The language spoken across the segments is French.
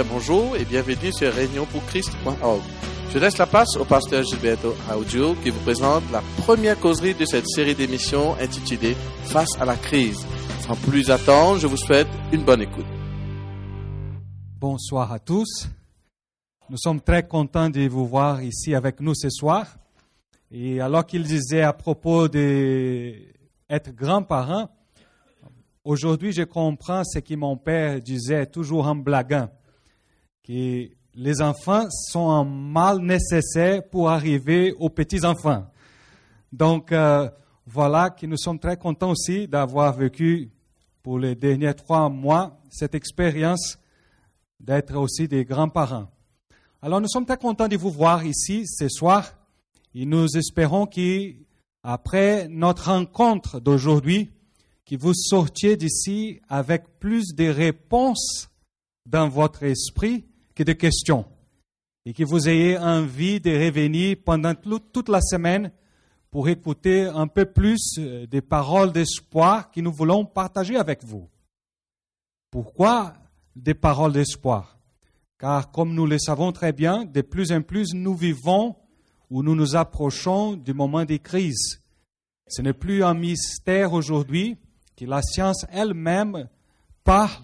bonjour et bienvenue sur réunionpourchrist.org. Je laisse la place au pasteur Gilberto Audio qui vous présente la première causerie de cette série d'émissions intitulée Face à la crise. Sans plus attendre, je vous souhaite une bonne écoute. Bonsoir à tous. Nous sommes très contents de vous voir ici avec nous ce soir. Et alors qu'il disait à propos d'être grands-parents, Aujourd'hui, je comprends ce que mon père disait toujours en blaguant, que les enfants sont un mal nécessaire pour arriver aux petits-enfants. Donc, euh, voilà que nous sommes très contents aussi d'avoir vécu pour les derniers trois mois cette expérience d'être aussi des grands-parents. Alors, nous sommes très contents de vous voir ici ce soir et nous espérons qu'après notre rencontre d'aujourd'hui, que vous sortiez d'ici avec plus de réponses dans votre esprit que de questions et que vous ayez envie de revenir pendant toute la semaine pour écouter un peu plus euh, des paroles d'espoir que nous voulons partager avec vous. Pourquoi des paroles d'espoir? Car comme nous le savons très bien, de plus en plus nous vivons ou nous nous approchons du moment des crises. Ce n'est plus un mystère aujourd'hui, que la science elle-même parle,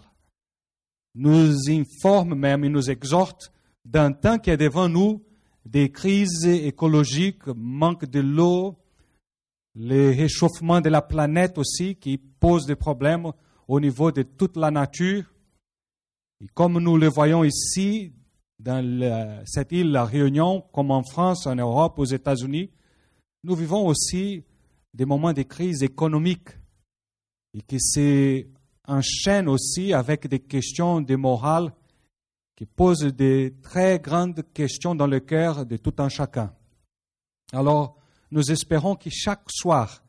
nous informe même et nous exhorte d'un temps qui est devant nous des crises écologiques, manque de l'eau, le réchauffement de la planète aussi qui pose des problèmes au niveau de toute la nature. Et comme nous le voyons ici, dans cette île La Réunion, comme en France, en Europe, aux États-Unis, nous vivons aussi des moments de crise économique et qui s'enchaîne aussi avec des questions de morale qui posent des très grandes questions dans le cœur de tout un chacun. Alors, nous espérons que chaque soir,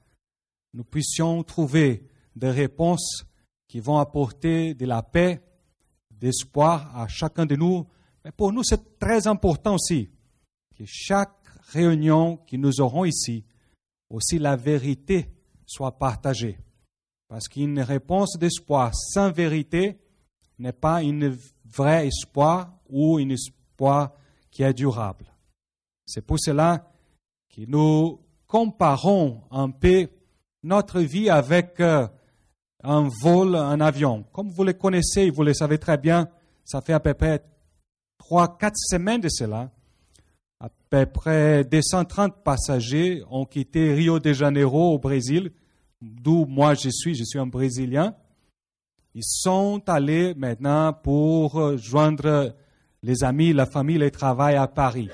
nous puissions trouver des réponses qui vont apporter de la paix, d'espoir à chacun de nous. Mais pour nous, c'est très important aussi que chaque réunion que nous aurons ici, aussi la vérité soit partagée. Parce qu'une réponse d'espoir sans vérité n'est pas un vrai espoir ou un espoir qui est durable. C'est pour cela que nous comparons un peu notre vie avec euh, un vol, un avion. Comme vous le connaissez, vous le savez très bien, ça fait à peu près trois, quatre semaines de cela. À peu près 230 passagers ont quitté Rio de Janeiro au Brésil d'où moi je suis, je suis un Brésilien, ils sont allés maintenant pour joindre les amis, la famille, le travail à Paris.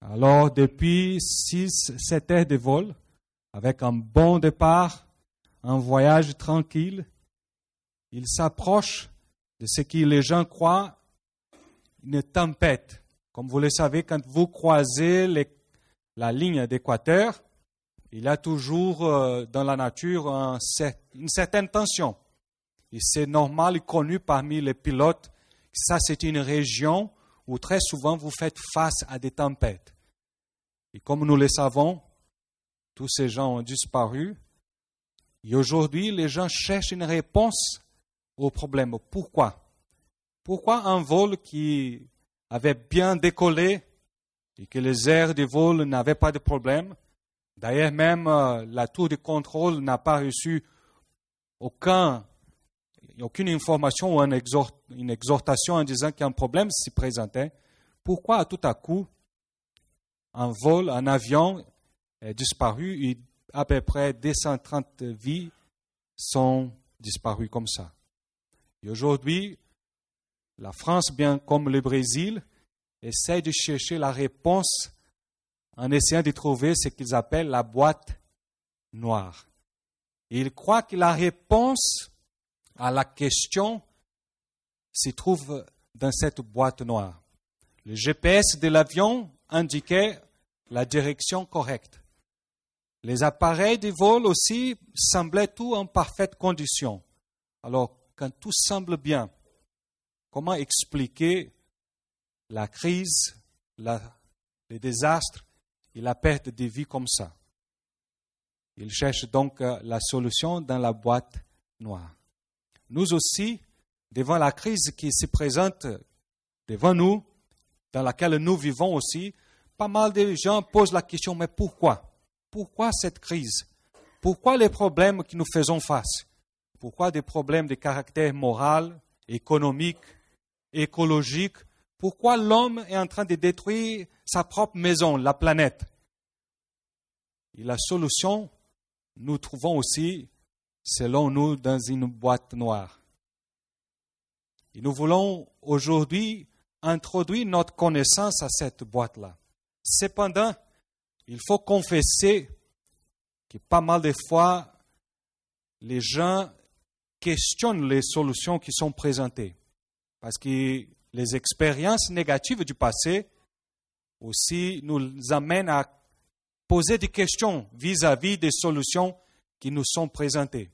Alors, depuis 6-7 heures de vol, avec un bon départ, un voyage tranquille, ils s'approchent de ce que les gens croient une tempête. Comme vous le savez, quand vous croisez la ligne d'équateur, il y a toujours euh, dans la nature une certaine tension. Et c'est normal et connu parmi les pilotes que ça, c'est une région où très souvent vous faites face à des tempêtes. Et comme nous le savons, tous ces gens ont disparu. Et aujourd'hui, les gens cherchent une réponse au problème. Pourquoi? Pourquoi un vol qui avait bien décollé et que les airs de vol n'avaient pas de problème? D'ailleurs, même euh, la tour de contrôle n'a pas reçu aucun, aucune information ou une, exhortation en disant qu'un problème s'y présentait. Pourquoi tout à coup un vol, un avion est disparu et à peu près 230 vies sont disparues comme ça? Et aujourd'hui, la France, bien comme le Brésil, essaie de chercher la réponse en essayant de trouver ce qu'ils appellent la boîte noire. ils croient que la réponse à la question se trouve dans cette boîte noire. Le GPS de l'avion indiquait la direction correcte. Les appareils de vol aussi semblaient tout en parfaite condition. Alors, quand tout semble bien, comment expliquer la crise, la, les désastres et la perte de vie comme ça. Il cherche donc euh, la solution dans la boîte noire. Nous aussi, devant la crise qui se présente devant nous, dans laquelle nous vivons aussi, pas mal de gens posent la question, mais pourquoi? Pourquoi cette crise? Pourquoi les problèmes que nous faisons face? Pourquoi des problèmes de caractère moral, économique, écologique Pourquoi l'homme est en train de détruire sa propre maison, la planète? Et la solution, nous trouvons aussi, selon nous, dans une boîte noire. Et nous voulons aujourd'hui introduire notre connaissance à cette boîte-là. Cependant, il faut confesser que pas mal de fois, les gens questionnent les solutions qui sont présentées. Parce que les expériences négatives du passé aussi nous amènent à poser des questions vis-à-vis des solutions qui nous sont présentées.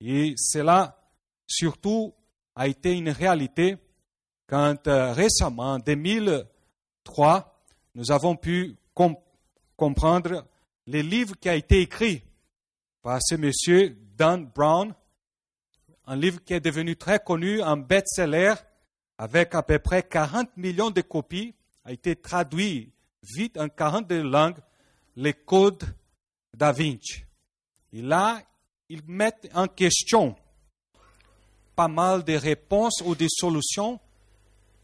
Et cela, surtout, a été une réalité quand euh, récemment, en 2003, nous avons pu comprendre les livres qui a été écrit par ce monsieur Dan Brown, un livre qui est devenu très connu, un best-seller avec à peu près 40 millions de copies, a été traduit vite en 42 langues, les codes da. Et là, ils mettent en question pas mal de réponses ou des solutions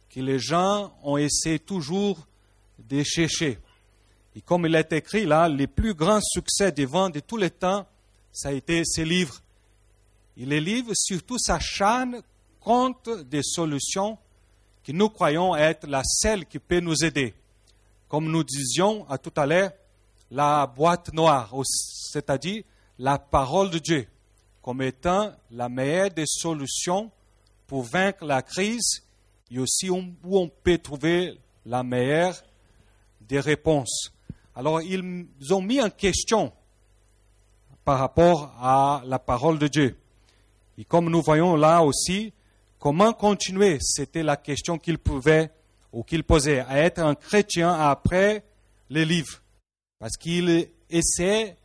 que les gens ont essayé toujours de chercher. Et comme il est écrit là, le plus grand succès des ventes de tous les temps, ça a été ces livres. Et les livres, surtout, s'acharnent contre des solutions que nous croyons être la seule qui peut nous aider. Comme nous disions à tout à l'heure, la boîte noire, c'est-à-dire la parole de Dieu, comme étant la meilleure des solutions pour vaincre la crise et aussi où on peut trouver la meilleure des réponses. Alors, ils ont mis en question par rapport à la parole de Dieu. Et comme nous voyons là aussi, comment continuer, c'était la question qu'ils pouvaient ou qu'ils posaient, à être un chrétien après les livres. Parce qu'ils essaient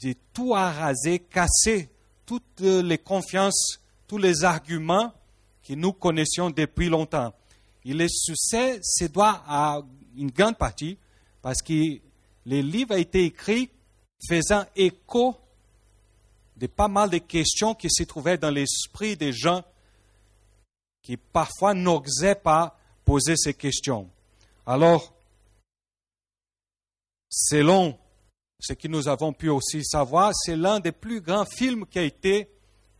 de tout araser, casser toutes les confiances, tous les arguments que nous connaissions depuis longtemps. Et le succès se doit à une grande partie parce que le livre a été écrit faisant écho de pas mal de questions qui se trouvaient dans l'esprit des gens qui parfois n'osaient pas poser ces questions. Alors, selon ce que nous avons pu aussi savoir, c'est l'un des plus grands films qui a été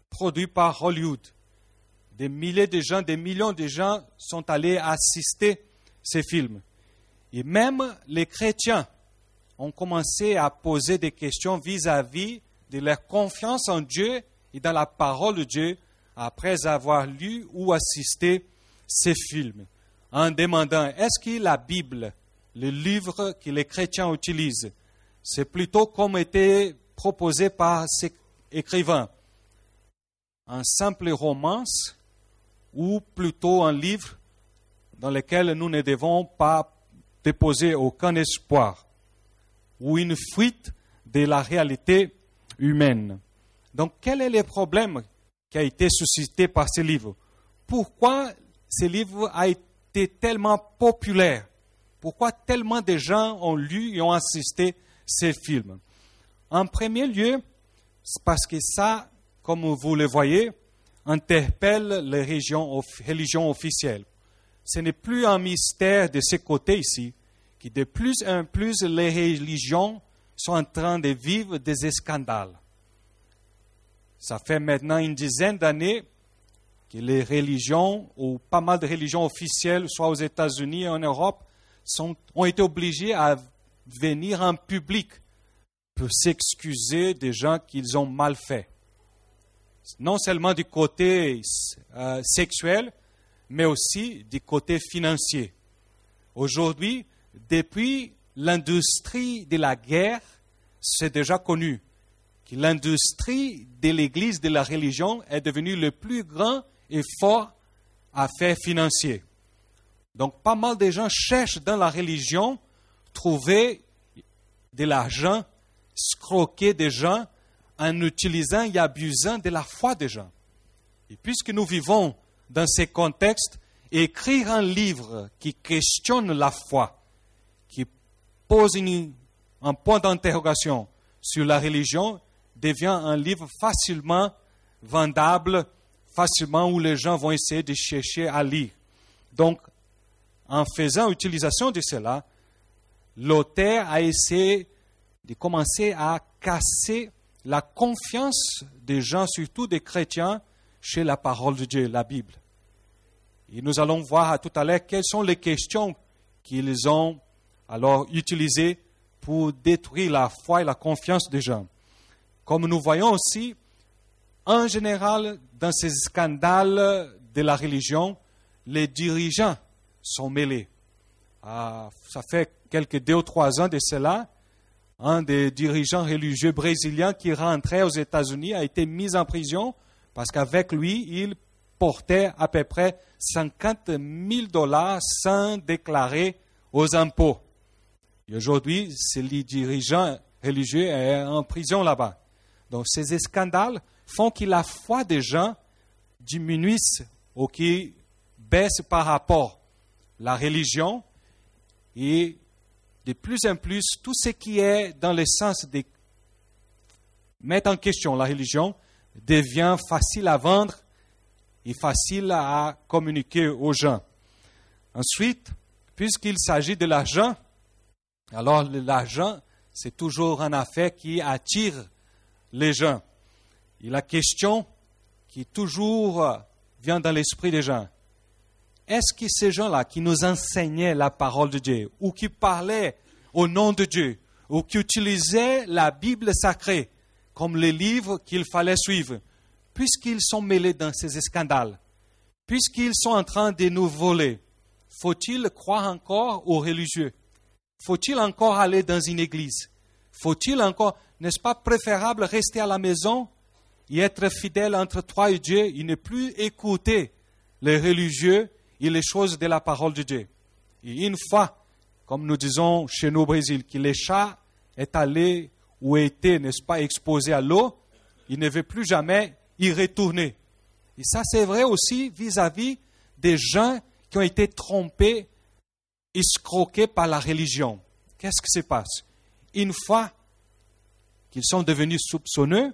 produit par Hollywood. Des milliers de gens, des millions de gens sont allés assister ces films. Et même les chrétiens ont commencé à poser des questions vis-à-vis de leur confiance en Dieu et dans la parole de Dieu après avoir lu ou assisté ces films, en demandant est-ce que la Bible, le livre que les chrétiens utilisent, c'est plutôt comme était proposé par ces écrivains, un simple romance ou plutôt un livre dans lequel nous ne devons pas déposer aucun espoir, ou une fuite de la réalité humaine. Donc, quel est le problème qui a été suscité par ce livre Pourquoi ce livre a été tellement populaire? Pourquoi tellement de gens ont lu et ont assisté ces films En premier lieu, c'est parce que ça, comme vous le voyez, interpelle les religions, officielles. Ce n'est plus un mystère de ce côté ici, que de plus en plus les religions sont en train de vivre des scandales. Ça fait maintenant une dizaine d'années que les religions, ou pas mal de religions officielles, soit aux États-Unis et en Europe, ont été obligées à venir en public pour s'excuser des gens qu'ils ont mal fait non seulement du côté euh, sexuel, mais aussi du côté financier. Aujourd'hui, depuis l'industrie de la guerre, c'est déjà connu l'industrie de l'Église, de la religion, est devenue le plus grand et fort affaire financier. Donc, pas mal de gens cherchent dans la religion trouver de l'argent, scroquer des gens en utilisant et abusant de la foi des gens. Et puisque nous vivons dans ces contextes, écrire un livre qui questionne la foi, qui pose un point d'interrogation sur la religion, devient un livre facilement vendable, facilement où les gens vont essayer de chercher à lire. Donc, en faisant utilisation de cela, l'auteur a essayé de commencer à casser la confiance des gens, surtout des chrétiens, chez la parole de Dieu, la Bible. Et nous allons voir tout à l'heure quelles sont les questions qu'ils ont alors utilisées pour détruire la foi et la confiance des gens. Comme nous voyons aussi, en général, dans ces scandales de la religion, les dirigeants sont mêlés. Ah, ça fait quelques deux ou trois ans de cela, un des dirigeants religieux brésiliens qui rentrait aux États-Unis a été mis en prison parce qu'avec lui, il portait à peu près 50 000 dollars sans déclarer aux impôts. Et aujourd'hui, ce dirigeant religieux est en prison là-bas. Donc ces scandales font que la foi des gens diminuisse ou qui baisse par rapport à la religion et de plus en plus tout ce qui est dans le sens de mettre en question la religion devient facile à vendre et facile à communiquer aux gens. Ensuite, puisqu'il s'agit de l'argent, alors l'argent, c'est toujours une affaire qui attire les gens. Et la question qui toujours vient dans l'esprit des gens, est-ce que ces gens-là qui nous enseignaient la parole de Dieu, ou qui parlaient au nom de Dieu, ou qui utilisaient la Bible sacrée comme les livres qu'il fallait suivre, puisqu'ils sont mêlés dans ces scandales, puisqu'ils sont en train de nous voler, faut-il croire encore aux religieux? Faut-il encore aller dans une église? Faut-il encore, n'est-ce pas préférable rester à la maison et être fidèle entre toi et Dieu et ne plus écouter les religieux et les choses de la parole de Dieu? Et une fois, comme nous disons chez nous au Brésil, que le chat est allé ou été, n'est-ce pas, exposé à l'eau, il ne veut plus jamais y retourner. Et ça, c'est vrai aussi vis-à-vis des gens qui ont été trompés, escroqués par la religion. Qu'est-ce qui se passe? Une fois qu'ils sont devenus soupçonneux,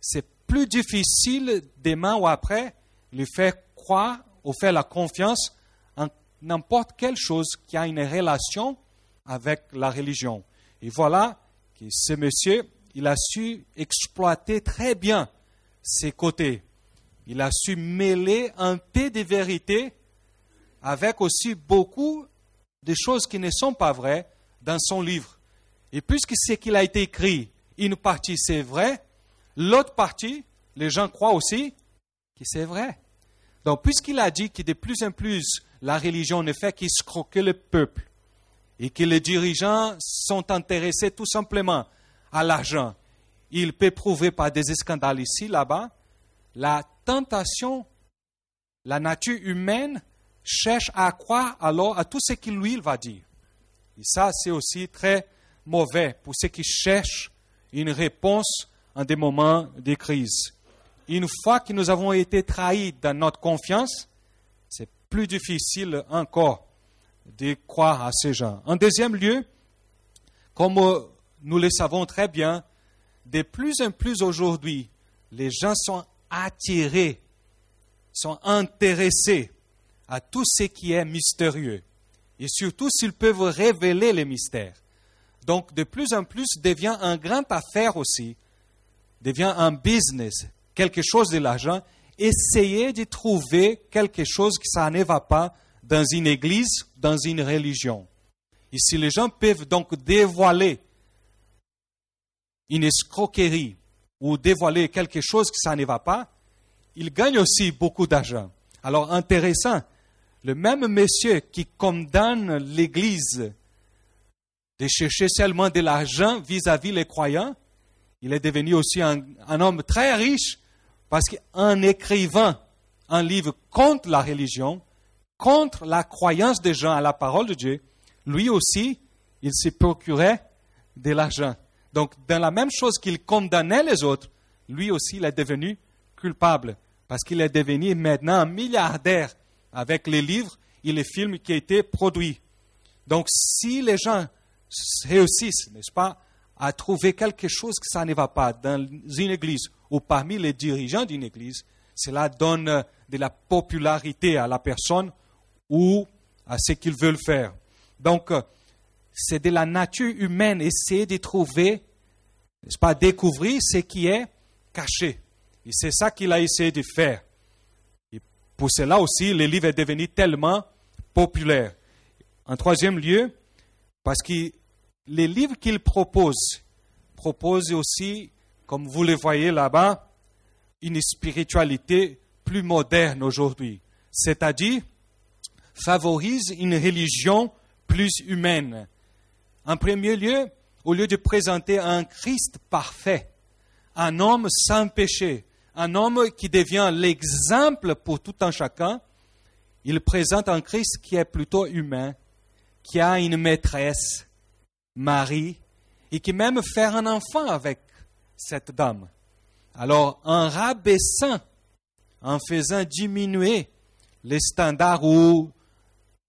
c'est plus difficile demain ou après de faire croire ou faire la confiance en n'importe quelle chose qui a une relation avec la religion. Et voilà que ce monsieur, il a su exploiter très bien ses côtés. Il a su mêler un peu de vérité avec aussi beaucoup de choses qui ne sont pas vraies dans son livre. Et puisque ce qu'il a été écrit, une partie c'est vrai, l'autre partie, les gens croient aussi que c'est vrai. Donc, puisqu'il a dit que de plus en plus la religion ne fait qu'escroquer le peuple et que les dirigeants sont intéressés tout simplement à l'argent, il peut prouver par des scandales ici, là-bas, la tentation, la nature humaine cherche à croire alors à tout ce qu'il lui va dire. Et ça, c'est aussi très mauvais pour ceux qui cherchent une réponse en des moments de crise. Une fois que nous avons été trahis dans notre confiance, c'est plus difficile encore de croire à ces gens. En deuxième lieu, comme nous le savons très bien, de plus en plus aujourd'hui, les gens sont attirés, sont intéressés à tout ce qui est mystérieux. Et surtout s'ils peuvent révéler les mystères. Donc de plus en plus devient un grand affaire aussi, devient un business, quelque chose de l'argent. Essayez de trouver quelque chose qui ça ne va pas dans une église, dans une religion. Et si les gens peuvent donc dévoiler une escroquerie ou dévoiler quelque chose qui ça ne va pas, ils gagnent aussi beaucoup d'argent. Alors intéressant, le même monsieur qui condamne l'Église de chercher seulement de l'argent vis-à-vis les croyants, il est devenu aussi un, homme très riche parce qu'en écrivant un livre contre la religion, contre la croyance des gens à la parole de Dieu, lui aussi, il s'est procuré de l'argent. Donc, dans la même chose qu'il condamnait les autres, lui aussi, il est devenu culpable parce qu'il est devenu maintenant un milliardaire avec les livres et les films qui ont été produits. Donc, si les gens réussissent, n'est-ce pas, à trouver quelque chose que ça ne va pas dans une église ou parmi les dirigeants d'une église, cela donne de la popularité à la personne ou à ce qu'ils veulent faire. Donc, c'est de la nature humaine, essayer de trouver, n'est-ce pas, découvrir ce qui est caché. Et c'est ça qu'il a essayé de faire. Et pour cela aussi, le livre est devenu tellement populaire. En troisième lieu, parce que les livres qu'il propose proposent aussi, comme vous le voyez là-bas, une spiritualité plus moderne aujourd'hui, c'est-à-dire favorise une religion plus humaine. En premier lieu, au lieu de présenter un Christ parfait, un homme sans péché, un homme qui devient l'exemple pour tout un chacun, il présente un Christ qui est plutôt humain, qui a une maîtresse, Marie, et qui même fait un enfant avec cette dame. Alors, en rabaissant, en faisant diminuer les standards ou,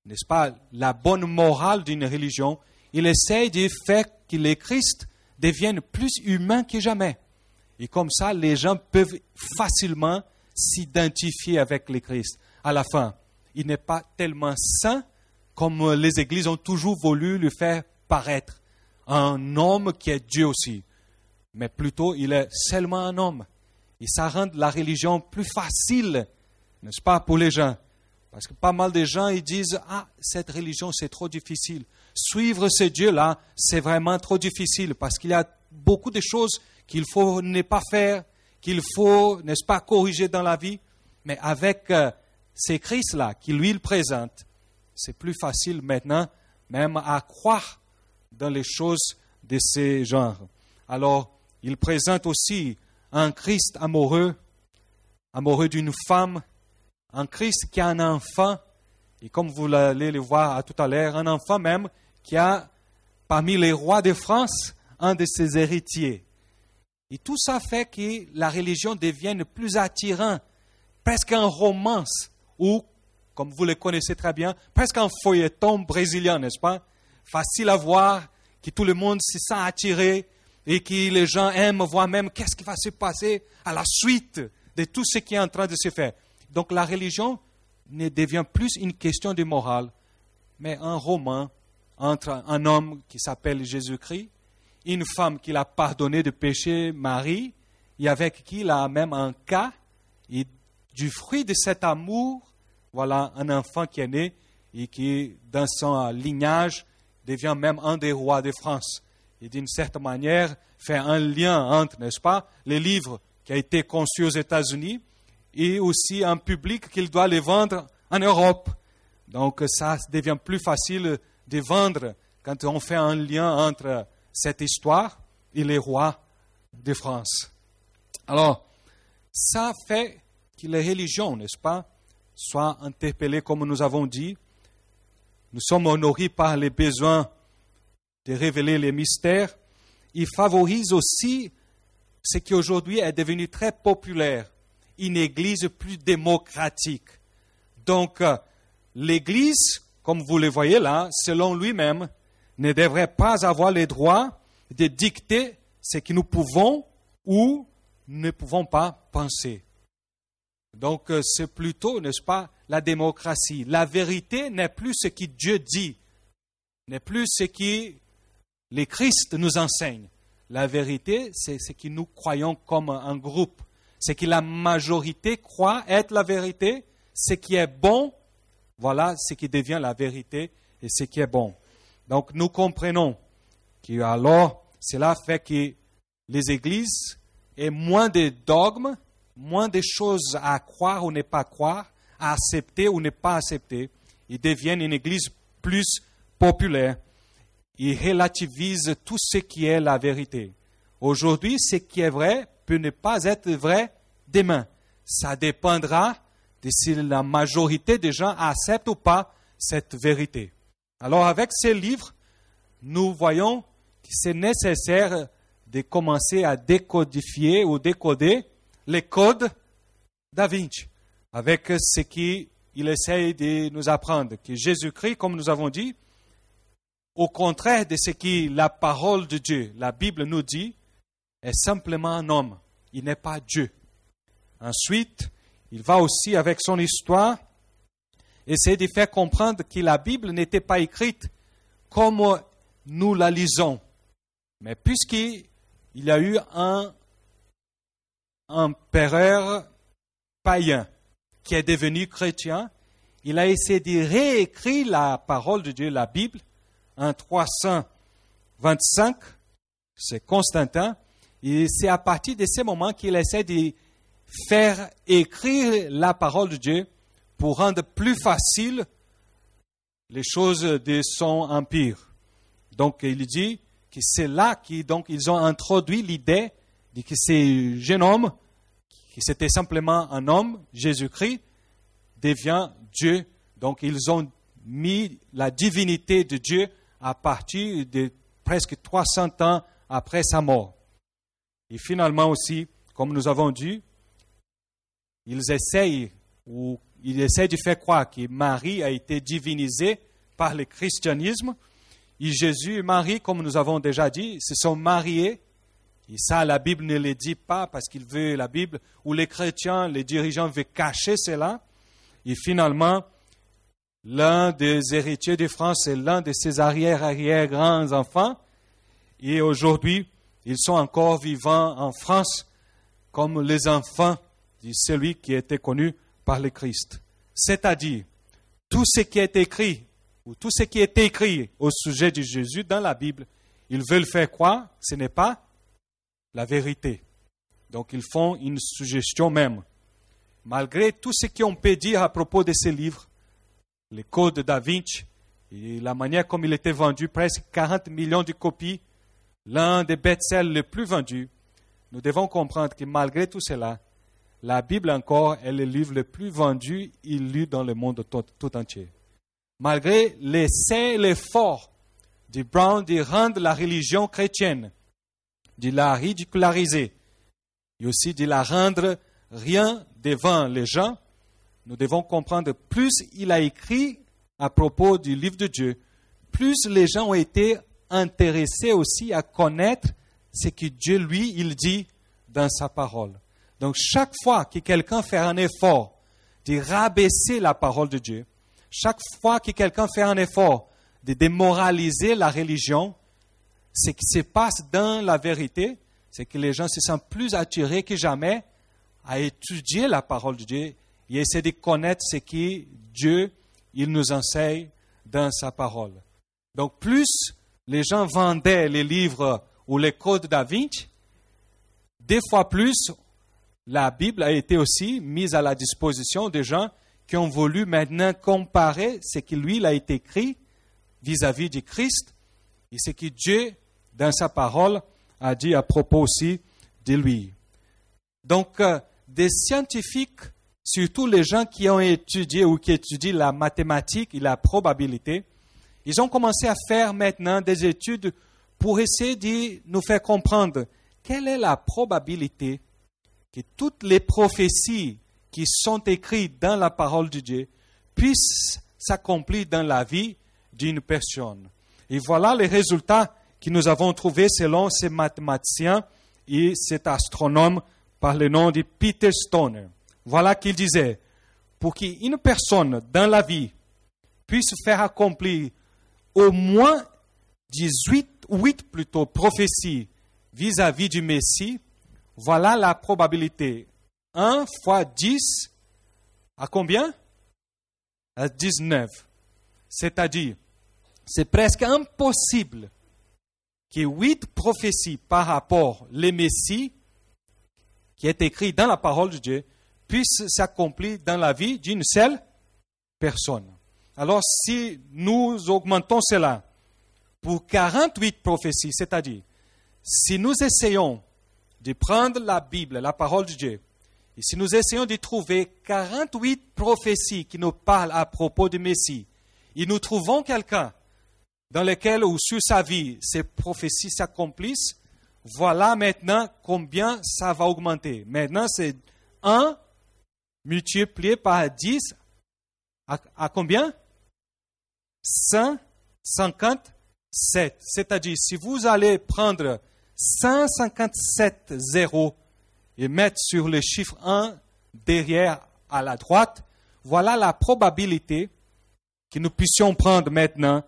n'est-ce pas, la bonne morale d'une religion, il essaye de faire que les Christ deviennent plus humains que jamais. Et comme ça, les gens peuvent facilement s'identifier avec le Christ. À la fin, il n'est pas tellement saint comme les églises ont toujours voulu le faire paraître. Un homme qui est Dieu aussi. Mais plutôt, il est seulement un homme. Et ça rend la religion plus facile, n'est-ce pas, pour les gens? Parce que pas mal de gens, ils disent, ah, cette religion, c'est trop difficile. Suivre ce Dieu-là, c'est vraiment trop difficile parce qu'il y a beaucoup de choses qu'il faut ne pas faire, qu'il faut, n'est-ce pas, corriger dans la vie. Mais avec euh, ces Christ-là qui lui le présente, c'est plus facile maintenant même à croire dans les choses de ce genre. Alors, il présente aussi un Christ amoureux, amoureux d'une femme, un Christ qui a un enfant, et comme vous allez le voir tout à l'heure, un enfant même qui a parmi les rois de France un de ses héritiers. Et tout ça fait que la religion devienne plus attirante, presque un romance, ou, comme vous le connaissez très bien, presque un feuilleton brésilien, n'est-ce pas? Facile à voir, que tout le monde se sent attiré et que les gens aiment voir même qu'est-ce qui va se passer à la suite de tout ce qui est en train de se faire. Donc la religion ne devient plus une question de morale, mais un roman entre un homme qui s'appelle Jésus-Christ une femme qu'il a pardonné de péché, Marie, et avec qui il a même un cas, et du fruit de cet amour, voilà un enfant qui est né et qui, dans son lignage, devient même un des rois de France. Et d'une certaine manière, fait un lien entre, n'est-ce pas, les livres qui a été conçus aux États-Unis et aussi un public qu'il doit les vendre en Europe. Donc ça devient plus facile de vendre quand on fait un lien entre cette histoire et les rois de France. Alors, ça fait que les religions, n'est-ce pas, soient interpellées comme nous avons dit. Nous sommes honorés par les besoins de révéler les mystères. Ils favorisent aussi ce qui aujourd'hui est devenu très populaire, une église plus démocratique. Donc, euh, l'église, comme vous le voyez là, selon lui-même, ne devrait pas avoir le droit de dicter ce que nous pouvons ou ne pouvons pas penser. Donc euh, c'est plutôt, n'est-ce pas, la démocratie. La vérité n'est plus ce que Dieu dit, n'est plus ce que les Christ nous enseignent. La vérité, c'est ce que nous croyons comme un groupe. Ce que la majorité croit être la vérité, ce qui est bon, voilà ce qui devient la vérité et ce qui est bon. Donc nous comprenons que alors cela fait que les églises aient moins de dogmes, moins de choses à croire ou ne pas croire, à accepter ou ne pas accepter. Ils deviennent une église plus populaire. Ils relativisent tout ce qui est la vérité. Aujourd'hui, ce qui est vrai peut ne pas être vrai demain. Ça dépendra de si la majorité des gens acceptent ou pas cette vérité. Alors avec ces livres, nous voyons que c'est nécessaire de commencer à décodifier ou décoder les codes Da Vinci avec ce qui il essaye de nous apprendre que Jésus-Christ, comme nous avons dit, au contraire de ce que la parole de Dieu, la Bible nous dit, est simplement un homme. Il n'est pas Dieu. Ensuite, il va aussi, avec son histoire, essayer de faire comprendre que la Bible n'était pas écrite comme nous la lisons, mais puisqu'il y a eu un empereur païen qui est devenu chrétien, il a essayé de réécrire la parole de Dieu, la Bible, en 325, c'est Constantin, et c'est à partir de ce moment qu'il essaie de faire écrire la parole de Dieu pour rendre plus facile les choses de son empire. Donc il dit que c'est là qu'ils ils ont introduit l'idée de que ce jeune homme, qui c'était simplement un homme, Jésus-Christ, devient Dieu. Donc ils ont mis la divinité de Dieu à partir de presque 300 ans après sa mort. Et finalement aussi, comme nous avons dit, ils essayent ou ils essayent de faire croire que Marie a été divinisée par le christianisme. Et Jésus et Marie, comme nous avons déjà dit, se sont mariés. Et ça, la Bible ne le dit pas parce qu'il veut, la Bible, ou les chrétiens, les dirigeants veulent cacher cela. Et finalement, l'un des héritiers de France est l'un de ses arrière-arrière-grands-enfants. Et aujourd'hui, ils sont encore vivants en France comme les enfants de celui qui était connu par le Christ. C'est-à-dire, tout ce qui est écrit, ou tout ce qui est écrit au sujet de Jésus dans la Bible, ils veulent faire croire ce n'est pas la vérité. Donc ils font une suggestion même. Malgré tout ce qu'on peut dire à propos de ces livres, les codes da Vinci et la manière comme il était vendu, presque 40 millions de copies, l'un des best-sellers les plus vendus, nous devons comprendre que malgré tout cela, la Bible encore est le livre le plus vendu et lu dans le monde tout, entier. Malgré l'essai et l'effort de Brown de rendre la religion chrétienne, de la ridiculariser et aussi de la rendre rien devant les gens, nous devons comprendre plus il a écrit à propos du livre de Dieu, plus les gens ont été intéressés aussi à connaître ce que Dieu, lui, il dit dans sa parole. Donc chaque fois que quelqu'un fait un effort de rabaisser la parole de Dieu, chaque fois que quelqu'un fait un effort de démoraliser la religion, ce qui se passe dans la vérité, c'est que les gens se sentent plus attirés que jamais à étudier la parole de Dieu et essayer de connaître ce que Dieu il nous enseigne dans sa parole. Donc plus les gens vendaient les livres ou les codes da Vinci, des fois plus la Bible a été aussi mise à la disposition des gens qui ont voulu maintenant comparer ce que lui a été écrit vis-à-vis du Christ et ce que Dieu, dans sa parole, a dit à propos aussi de lui. Donc, euh, des scientifiques, surtout les gens qui ont étudié ou qui étudient la mathématique et la probabilité, ils ont commencé à faire maintenant des études pour essayer de nous faire comprendre quelle est la probabilité que toutes les prophéties qui sont écrites dans la parole de Dieu puissent s'accomplir dans la vie d'une personne. Et voilà les résultats que nous avons trouvés selon ces mathématiciens et cet astronome par le nom de Peter Stoner. Voilà qu'il disait, pour qu'une personne dans la vie puisse faire accomplir au moins 18, 8 plutôt prophéties vis-à-vis -vis du Messie, voilà la probabilité. 1 fois 10 à combien? À 19. C'est-à-dire, c'est presque impossible que huit prophéties par rapport au Messie, qui est écrit dans la parole de Dieu, puissent s'accomplir dans la vie d'une seule personne. Alors, si nous augmentons cela pour 48 prophéties, c'est-à-dire, si nous essayons de prendre la Bible, la parole de Dieu, et si nous essayons de trouver 48 prophéties qui nous parlent à propos du Messie, et nous trouvons quelqu'un dans lequel ou sur sa vie ces prophéties s'accomplissent, voilà maintenant combien ça va augmenter. Maintenant, c'est 1 multiplié par 10 À, à combien? 157. C'est-à-dire, si vous allez prendre 157 zéros et mettre sur le chiffre 1 derrière à la droite, voilà la probabilité que nous puissions prendre maintenant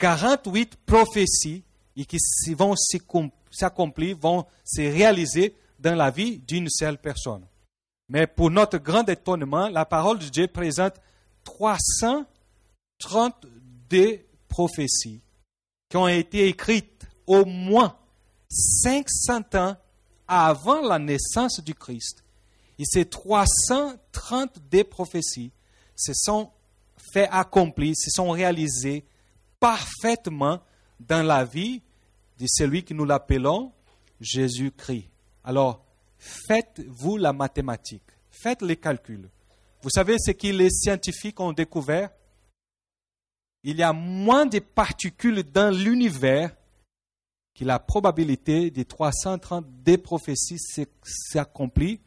48 prophéties qui vont s'accomplir, vont se réaliser dans la vie d'une seule personne. Mais pour notre grand étonnement, la parole de Dieu présente 332 prophéties qui ont été écrites au moins 500 ans avant la naissance du Christ. Et ces 332 prophéties se sont fait accomplir, se sont réalisées parfaitement dans la vie de celui que nous l'appelons Jésus-Christ. Alors, faites-vous la mathématique, faites les calculs. Vous savez ce que les scientifiques ont découvert? Il y a moins de particules dans l'univers que la probabilité des 332 prophéties s'accomplit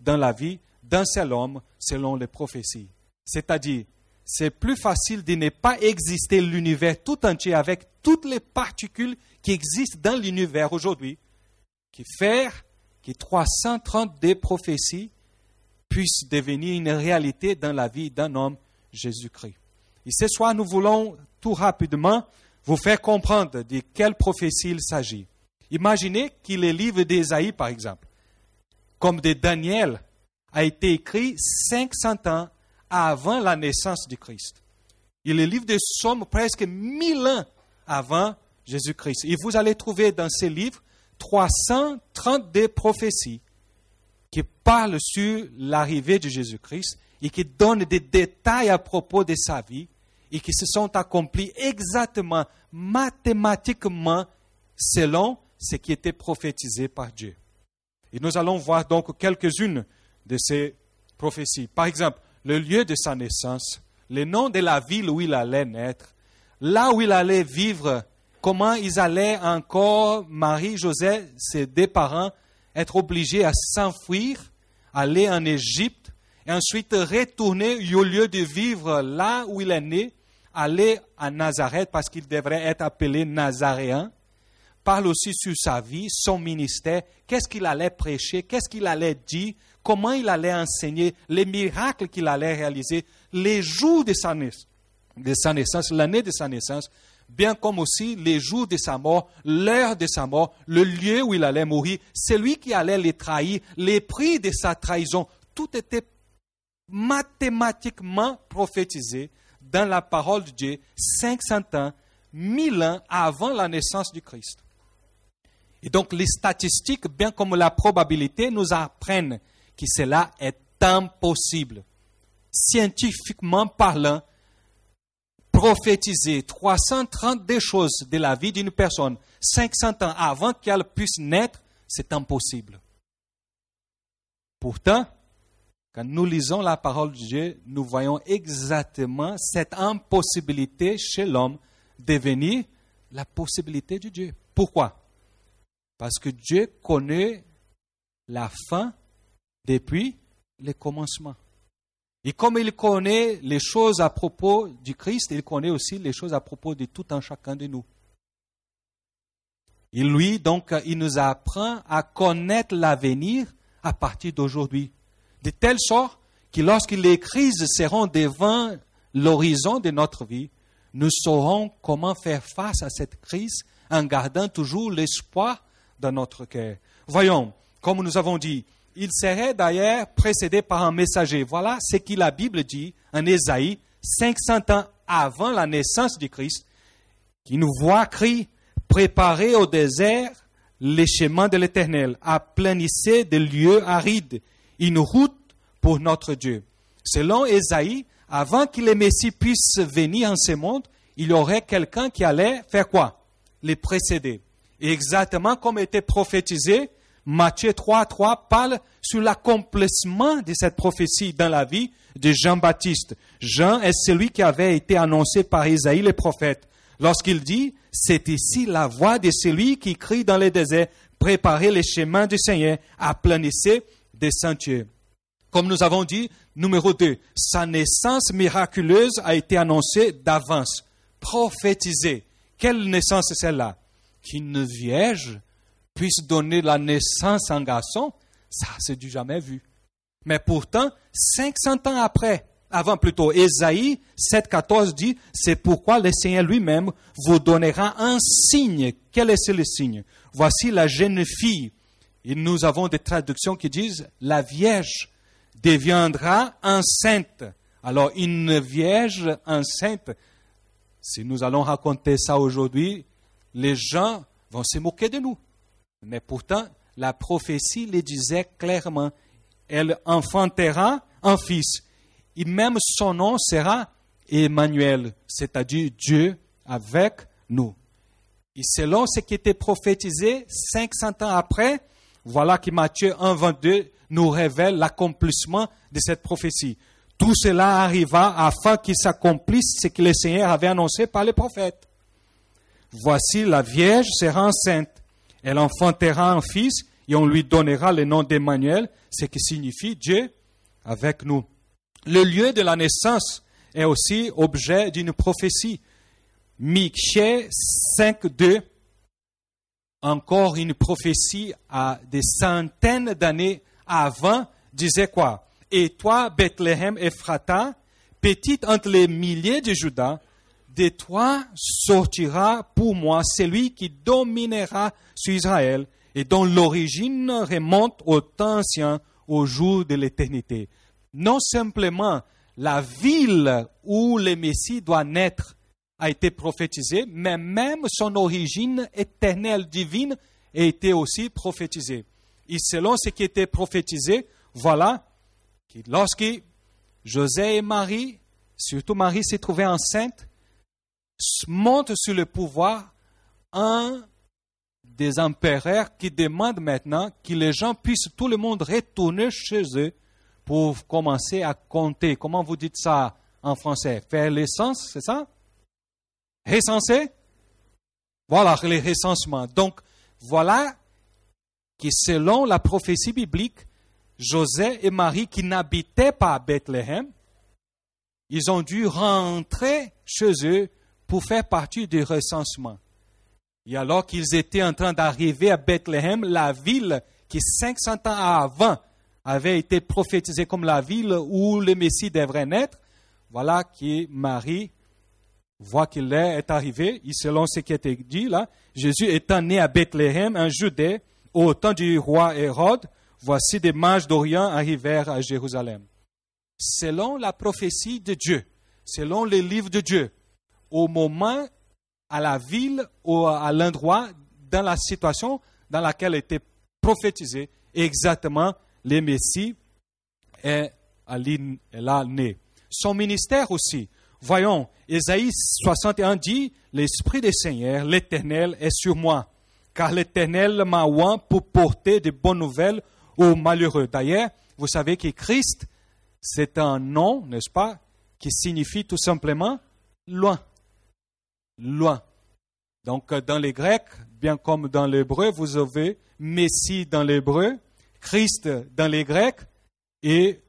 dans la vie d'un seul homme selon les prophéties. C'est-à-dire, c'est plus facile de ne pas exister l'univers tout entier avec toutes les particules qui existent dans l'univers aujourd'hui que faire que 332 prophéties puissent devenir une réalité dans la vie d'un homme, Jésus-Christ. Et ce soir, nous voulons tout rapidement vous faire comprendre de quelle prophétie il s'agit. Imaginez que le livre d'Ésaïe, par exemple, comme de Daniel, a été écrit 500 ans avant la naissance du Christ. Et le livre des Psaumes, presque 1000 ans avant Jésus-Christ. Et vous allez trouver dans ces livres 332 prophéties qui parlent sur l'arrivée de Jésus-Christ et qui donnent des détails à propos de sa vie et qui se sont accomplies exactement, mathématiquement, selon ce qui était prophétisé par Dieu. Et nous allons voir donc quelques-unes de ces prophéties. Par exemple, le lieu de sa naissance, le nom de la ville où il allait naître, là où il allait vivre, comment ils allaient encore, Marie, Joseph, ses deux parents, être obligés à s'enfuir, aller en Égypte, et ensuite retourner au lieu de vivre là où il est né, aller à Nazareth parce qu'il devrait être appelé Nazaréen. Parle aussi sur sa vie, son ministère, qu'est-ce qu'il allait prêcher, qu'est-ce qu'il allait dire, comment il allait enseigner, les miracles qu'il allait réaliser, les jours de sa naissance, l'année de sa naissance, bien comme aussi les jours de sa mort, l'heure de sa mort, le lieu où il allait mourir, celui qui allait les trahir, les prix de sa trahison, tout était mathématiquement prophétisé dans la parole de Dieu 500 ans, 1000 ans avant la naissance du Christ. Et donc les statistiques, bien comme la probabilité, nous apprennent que cela est impossible. Scientifiquement parlant, prophétiser 332 choses de la vie d'une personne 500 ans avant qu'elle puisse naître, c'est impossible. Pourtant, quand nous lisons la parole de Dieu, nous voyons exactement cette impossibilité chez l'homme devenir la possibilité de Dieu. Pourquoi? Parce que Dieu connaît la fin depuis le commencement. Et comme il connaît les choses à propos du Christ, il connaît aussi les choses à propos de tout un chacun de nous. Et lui, donc, il nous apprend à connaître l'avenir à partir d'aujourd'hui. De telle sorte que lorsque les crises seront devant l'horizon de notre vie, nous saurons comment faire face à cette crise en gardant toujours l'espoir dans notre cœur. Voyons, comme nous avons dit, il serait d'ailleurs précédé par un messager. Voilà ce que la Bible dit en Ésaïe, 500 ans avant la naissance du Christ, qui nous voit crier Préparez au désert les chemins de l'Éternel, aplanissez des lieux arides, une route pour notre Dieu. Selon Ésaïe, avant que le Messie puisse venir en ce monde, il y aurait quelqu'un qui allait faire quoi? Les précéder. Et exactement comme était prophétisé Matthieu 3, 3 parle sur l'accomplissement de cette prophétie dans la vie de Jean-Baptiste. Jean est celui qui avait été annoncé par Isaïe le prophète. Lorsqu'il dit, c'est ici la voix de celui qui crie dans les déserts, préparez les chemins du Seigneur, aplanissez des sentiers. Comme nous avons dit, numéro 2, sa naissance miraculeuse a été annoncée d'avance, prophétisée. Quelle naissance est celle-là? Qu'une vierge puisse donner la naissance à un garçon, ça c'est du jamais vu. Mais pourtant, 500 ans après, avant plutôt, Ésaïe 7,14 dit, c'est pourquoi le Seigneur lui-même vous donnera un signe. Quel est ce le signe? Voici la jeune fille. Et nous avons des traductions qui disent, la Vierge deviendra enceinte. Alors, une Vierge enceinte, si nous allons raconter ça aujourd'hui, les gens vont se moquer de nous. Mais pourtant, la prophétie le disait clairement. Elle enfantera un fils. Et même son nom sera Emmanuel, c'est-à-dire Dieu avec nous. Et selon ce qui était prophétisé 500 ans après, voilà que Matthieu 1, 22 nous révèle l'accomplissement de cette prophétie. Tout cela arriva afin qu'il s'accomplisse ce que le Seigneur avait annoncé par les prophètes. Voici la Vierge sera enceinte. Elle enfantera un fils et on lui donnera le nom d'Emmanuel, ce qui signifie Dieu avec nous. Le lieu de la naissance est aussi objet d'une prophétie. Michée 5.2, encore une prophétie à des centaines d'années avant, disait quoi? Et toi, Bethléem Ephrata, petite entre les milliers de Judas, de toi sortira pour moi celui qui dominera sur Israël et dont l'origine remonte au temps ancien, au jour de l'éternité. Non simplement la ville où le Messie doit naître a été prophétisée, mais même son origine éternelle divine a été aussi prophétisée. Et selon ce qui était prophétisé, voilà que lorsque José et Marie, surtout Marie s'est trouvée enceinte, monte sur le pouvoir un des empereurs qui demande maintenant que les gens puissent, tout le monde, retourner chez eux pour commencer à compter. Comment vous dites ça en français? Faire l'essence, c'est ça? Recenser? Voilà, les recensements. Donc, voilà que selon la prophétie biblique, José et Marie qui n'habitaient pas à Bethléem, ils ont dû rentrer chez eux pour faire partie du recensement. Et alors qu'ils étaient en train d'arriver à Bethléem, la ville qui 500 ans avant avait été prophétisée comme la ville où le Messie devrait naître, voilà que Marie voit qu'il est arrivé, et selon ce qui été dit là, Jésus étant né à Bethléem, en Judée, au temps du roi Hérode, voici des mages d'Orient arrivèrent à Jérusalem. Selon la prophétie de Dieu, selon les livres de Dieu, au moment, à la ville ou à l'endroit, dans la situation dans laquelle était prophétisé, exactement le Messie est là né. Son ministère aussi. Voyons, Ésaïe 61 dit, L'Esprit du Seigneur, l'Éternel, est sur moi, car l'Éternel m'a oint pour porter de bonnes nouvelles aux malheureux. D'ailleurs, vous savez que Christ, c'est un nom, n'est-ce pas, qui signifie tout simplement loin. Loin. Donc, dans les Grecs, bien comme dans l'hébreu, vous avez Messie dans l'hébreu, Christ dans les Grecs, et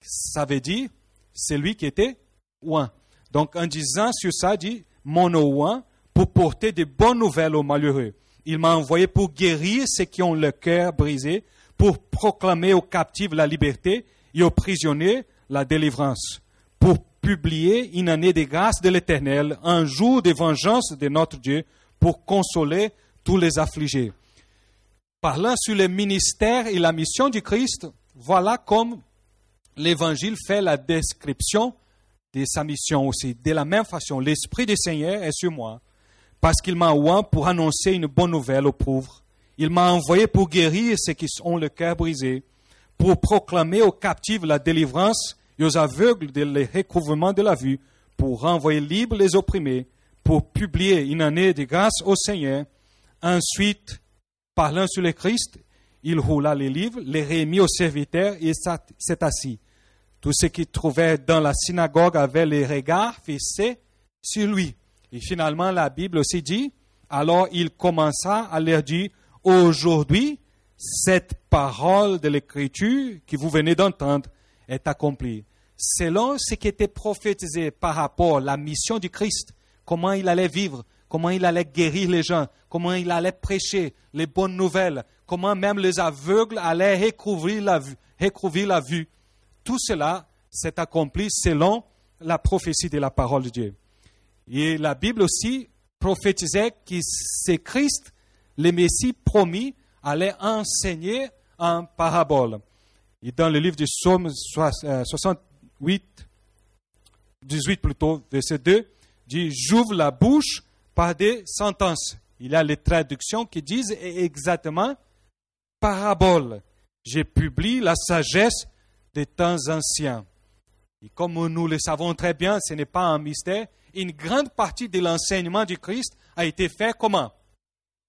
ça veut dire celui qui était oint. Donc, en disant sur ça, dit mon oint pour porter de bonnes nouvelles aux malheureux. Il m'a envoyé pour guérir ceux qui ont le cœur brisé, pour proclamer aux captifs la liberté et aux prisonniers la délivrance, pour publier une année de grâce de l'Éternel, un jour de vengeance de notre Dieu, pour consoler tous les affligés. Parlant sur le ministère et la mission du Christ, voilà comme l'Évangile fait la description de sa mission aussi. De la même façon, l'Esprit du Seigneur est sur moi, parce qu'il m'a oint pour annoncer une bonne nouvelle aux pauvres il m'a envoyé pour guérir ceux qui ont le cœur brisé, pour proclamer aux captifs la délivrance et aux aveugles le recouvrement de la vue, pour renvoyer libres les opprimés, pour publier une année de grâce au Seigneur. Ensuite, parlant sur le Christ, il roula les livres, les remit aux serviteurs et s'est assis. Tous ceux qui trouvaient dans la synagogue avaient les regards fixés sur lui. Et finalement, la Bible aussi dit, alors il commença à leur dire, Aujourd'hui, cette parole de l'Écriture que vous venez d'entendre est accompli. Selon ce qui était prophétisé par rapport à la mission du Christ, comment il allait vivre, comment il allait guérir les gens, comment il allait prêcher les bonnes nouvelles, comment même les aveugles allaient recouvrir la vue. Tout cela s'est accompli selon la prophétie de la parole de Dieu. Et la Bible aussi prophétisait que c'est Christ, le Messie promis, allait enseigner en parabole. Et dans le livre du psaume 68, 18 euh, plutôt, verset 2, dit J'ouvre la bouche par des sentences. Il y a les traductions qui disent exactement parabole. J'ai publié la sagesse des temps anciens. Et comme nous le savons très bien, ce n'est pas un mystère, une grande partie de l'enseignement du Christ a été fait comment?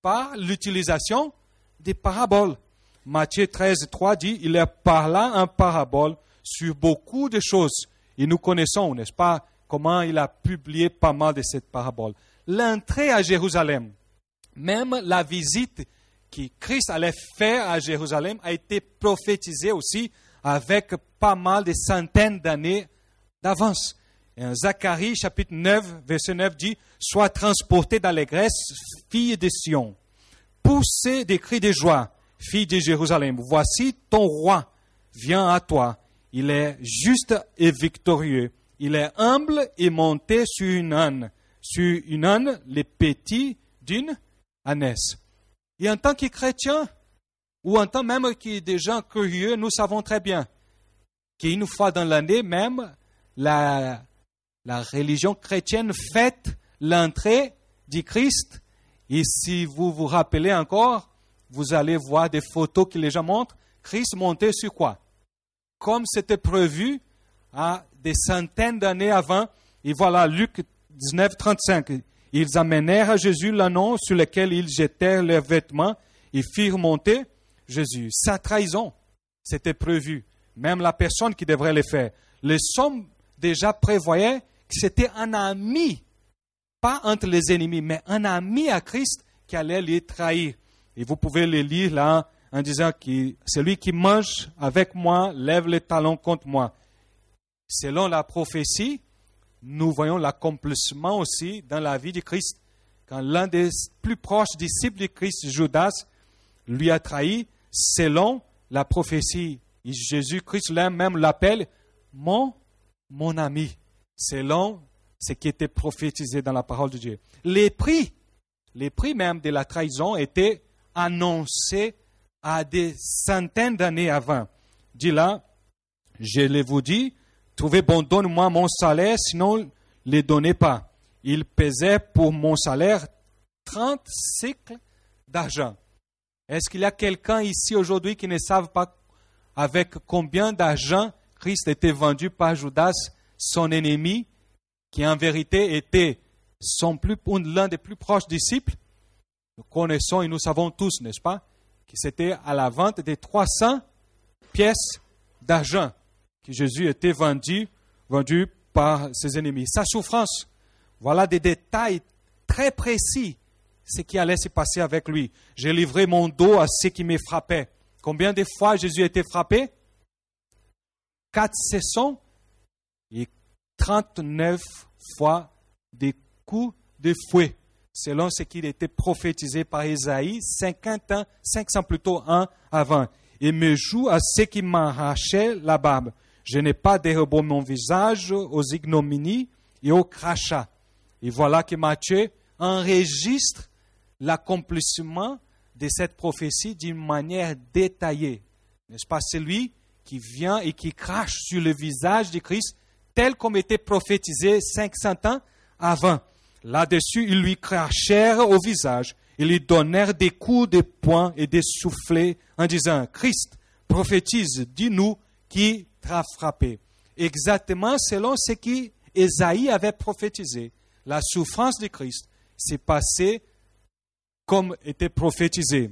Par l'utilisation des paraboles. Matthieu 13, 3 dit, il parla en parabole sur beaucoup de choses. Et nous connaissons, n'est-ce pas, comment il a publié pas mal de cette parabole. L'entrée à Jérusalem, même la visite que Christ allait faire à Jérusalem a été prophétisée aussi avec pas mal de centaines d'années d'avance. Zacharie chapitre 9, verset 9 dit, Sois transporté d'allégresse, fille de Sion, poussez des cris de joie, fille de Jérusalem. Voici ton roi vient à toi. Il est juste et victorieux. Il est humble et monté sur une âne, sur une âne, les petits d'une ânesse. Et en tant que chrétien, ou en tant même que des gens curieux, nous savons très bien qu'une fois dans l'année même, la, la religion chrétienne fête l'entrée du Christ. Et si vous vous rappelez encore, vous allez voir des photos que les gens montrent. Christ montait sur quoi? Comme c'était prévu à des centaines d'années avant. Et voilà, Luc 19, 35. Ils amenèrent à Jésus l'anneau sur lequel ils jetèrent leurs vêtements et firent monter Jésus. Sa trahison, c'était prévu. Même la personne qui devrait le faire. Les sommes déjà prévoyaient que c'était un ami, pas entre les ennemis, mais un ami à Christ qui allait les trahir. Et vous pouvez le lire là en disant que celui qui mange avec moi lève les talons contre moi. Selon la prophétie, nous voyons l'accomplissement aussi dans la vie de Christ. Quand l'un des plus proches disciples de Christ, Judas, lui a trahi, selon la prophétie, Jésus-Christ même l'appelle mon, mon ami, selon ce qui était prophétisé dans la parole de Dieu. Les prix, les prix même de la trahison étaient annoncés à des centaines d'années avant. Dit là, je le vous dis, trouvez bon, donne-moi mon salaire, sinon ne le donnez pas. Il pesait pour mon salaire 30 cycles d'argent. Est-ce qu'il y a quelqu'un ici aujourd'hui qui ne savent pas avec combien d'argent Christ était vendu par Judas, son ennemi, qui en vérité était l'un des plus proches disciples? Nous connaissons et nous savons tous, n'est-ce pas, que c'était à la vente des 300 pièces d'argent que Jésus était vendu, vendu par ses ennemis. Sa souffrance, voilà des détails très précis ce qui allait se passer avec lui. J'ai livré mon dos à ceux qui me frappaient. Combien de fois Jésus a été frappé? 400 et 39 fois des coups de fouet, selon ce qui était prophétisé par Isaïe 50 ans, 500 plutôt un avant. Et me joue à ceux qui m'arrachaient la barbe. Je n'ai pas dérobé mon visage aux ignominies et aux crachats. Et voilà que Matthieu enregistre l'accomplissement de cette prophétie d'une manière détaillée. N'est-ce pas? Celui qui vient et qui crache sur le visage de Christ tel comme était prophétisé 500 ans avant. Là-dessus, ils lui crachèrent au visage. Ils lui donnèrent des coups de poing et des soufflets en disant, Christ, prophétise, dis-nous qui t'a frappé. Exactement selon ce qu'Ésaïe avait prophétisé. La souffrance de Christ s'est passée comme était prophétisé.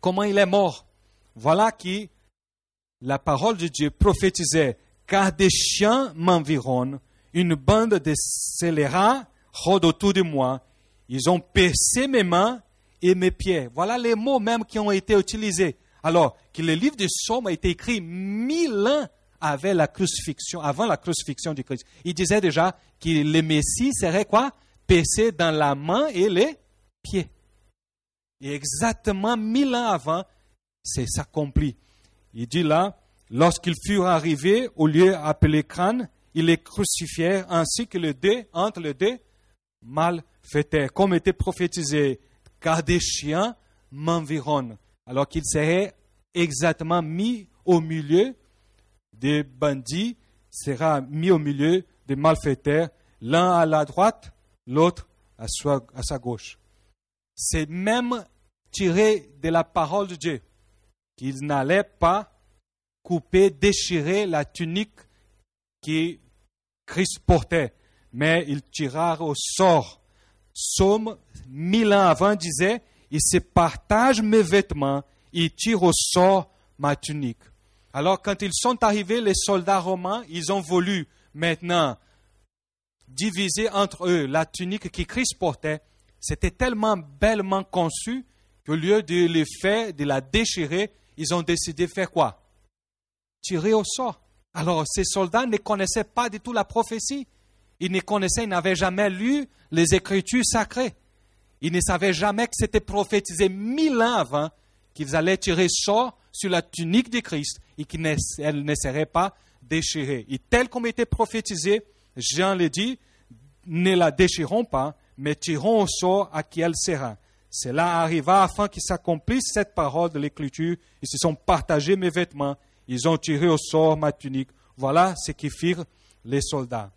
Comment il est mort? Voilà qui la parole de Dieu prophétisait car des chiens m'environnent, une bande de scélérats rôde autour de moi. Ils ont percé mes mains et mes pieds. Voilà les mots même qui ont été utilisés. Alors que le livre de Somme a été écrit mille ans avait la crucifixion, avant la crucifixion du Christ. Il disait déjà que le Messie serait quoi? Pessé dans la main et les pieds. Et exactement mille ans avant, c'est s'accompli. Il dit là, lorsqu'ils furent arrivés au lieu appelé crâne, ils les crucifièrent ainsi que le dé entre les deux malfaiteurs, comme était prophétisé, car des chiens m'environnent, alors qu'il serait exactement mis au milieu des bandits, sera mis au milieu des malfaiteurs, l'un à la droite, l'autre à sa gauche. C'est même tiré de la parole de Dieu qu'il n'allait pas couper, déchirer la tunique qui Christ portait, mais il tira au sort. Somme, mille ans avant, disait, il se partage mes vêtements, il tire au sort ma tunique. Alors quand ils sont arrivés, les soldats romains, ils ont voulu maintenant diviser entre eux la tunique que Christ portait. C'était tellement bellement conçu qu'au lieu de le faire, de la déchirer, ils ont décidé de faire quoi? Tirer au sort. Alors ces soldats ne connaissaient pas du tout la prophétie. Ils ne connaissaient, ils n'avaient jamais lu les Écritures sacrées. Ils ne savaient jamais que c'était prophétisé mille ans avant qu'ils allaient tirer sort sur la tunique de Christ et qu'elle ne serait pas déchirée. Et tel comme était prophétisé, Jean le dit, ne la déchirons pas, mais tirons au sort à qui elle sera. Cela arriva afin qu'il s'accomplisse cette parole de l'Écriture. Ils se sont partagés mes vêtements, ils ont tiré au sort ma tunique. Voilà ce qui firent les soldats.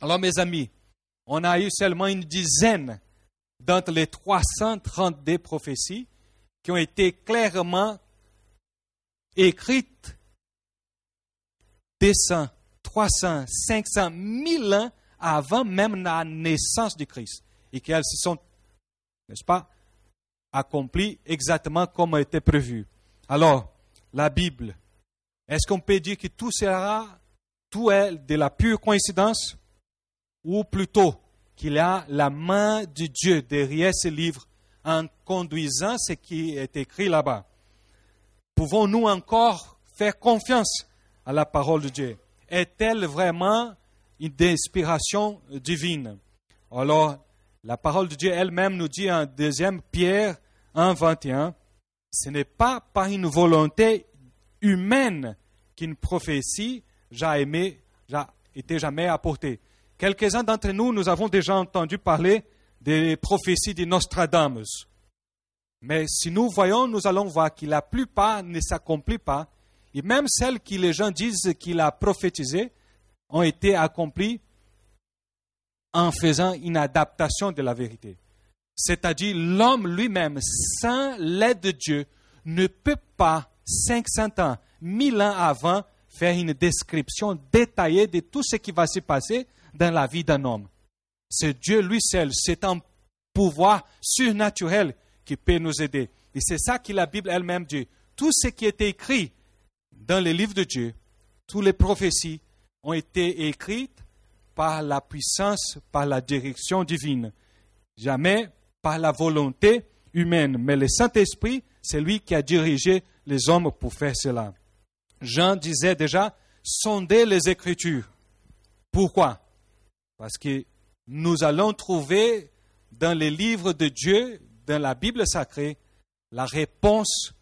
Alors mes amis, on a eu seulement une dizaine d'entre les 332 prophéties qui ont été clairement écrites 200, 300, 500, 1000 ans avant même la naissance du Christ et qu'elles se sont, n'est-ce pas, accomplies exactement comme était prévu. Alors, la Bible, est-ce qu'on peut dire que tout sera, tout est de la pure coïncidence? Ou plutôt qu'il a la main de Dieu derrière ce livre en conduisant ce qui est écrit là-bas. Pouvons-nous encore faire confiance à la parole de Dieu? Est-elle vraiment une inspiration divine? Alors, la parole de Dieu elle-même nous dit en 2 Pierre 1, 21, ce n'est pas par une volonté humaine qu'une prophétie a été jamais apportée. Quelques-uns d'entre nous, nous avons déjà entendu parler des prophéties de Nostradamus. Mais si nous voyons, nous allons voir que la plupart ne s'accomplissent pas. Et même celles que les gens disent qu'il a prophétisées ont été accomplies en faisant une adaptation de la vérité. C'est-à-dire l'homme lui-même, sans l'aide de Dieu, ne peut pas, 500 ans, 1000 ans avant, faire une description détaillée de tout ce qui va se passer dans la vie d'un homme. C'est Dieu lui seul, c'est un pouvoir surnaturel qui peut nous aider. Et c'est ça que la Bible elle-même dit. Tout ce qui est écrit dans les livres de Dieu, toutes les prophéties ont été écrites par la puissance, par la direction divine. Jamais par la volonté humaine. Mais le Saint-Esprit, c'est lui qui a dirigé les hommes pour faire cela. Jean disait déjà, sondez les Écritures. Pourquoi? Parce que nous allons trouver dans les livres de Dieu, dans la Bible sacrée, la réponse